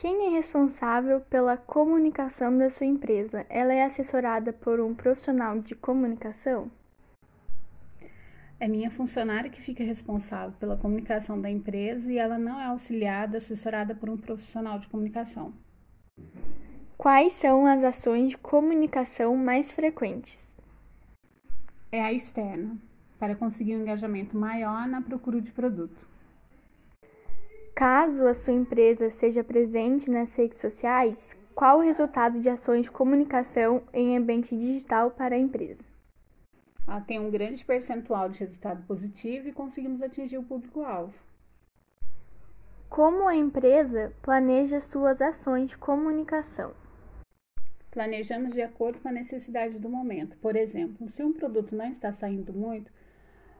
Quem é responsável pela comunicação da sua empresa? Ela é assessorada por um profissional de comunicação? É minha funcionária que fica responsável pela comunicação da empresa e ela não é auxiliada, assessorada por um profissional de comunicação. Quais são as ações de comunicação mais frequentes? É a externa, para conseguir um engajamento maior na procura de produto. Caso a sua empresa seja presente nas redes sociais, qual o resultado de ações de comunicação em ambiente digital para a empresa? Ela tem um grande percentual de resultado positivo e conseguimos atingir o público-alvo. Como a empresa planeja suas ações de comunicação? Planejamos de acordo com a necessidade do momento. Por exemplo, se um produto não está saindo muito,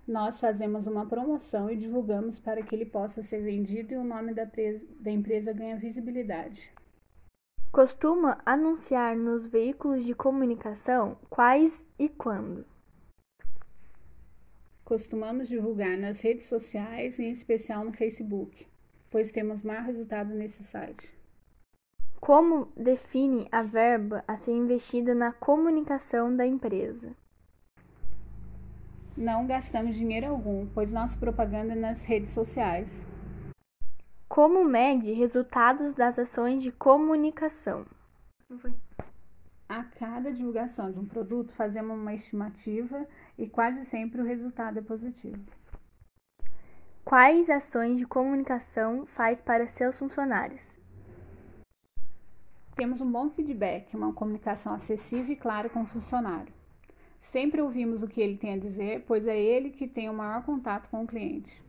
nós fazemos uma promoção e divulgamos para que ele possa ser vendido e o nome da, da empresa ganha visibilidade. Costuma anunciar nos veículos de comunicação quais e quando? Costumamos divulgar nas redes sociais, em especial no Facebook, pois temos maior resultado nesse site. Como define a verba a ser investida na comunicação da empresa? Não gastamos dinheiro algum, pois nossa propaganda é nas redes sociais. Como mede resultados das ações de comunicação? A cada divulgação de um produto, fazemos uma estimativa e quase sempre o resultado é positivo. Quais ações de comunicação faz para seus funcionários? Temos um bom feedback, uma comunicação acessível e clara com o funcionário. Sempre ouvimos o que ele tem a dizer, pois é ele que tem o maior contato com o cliente.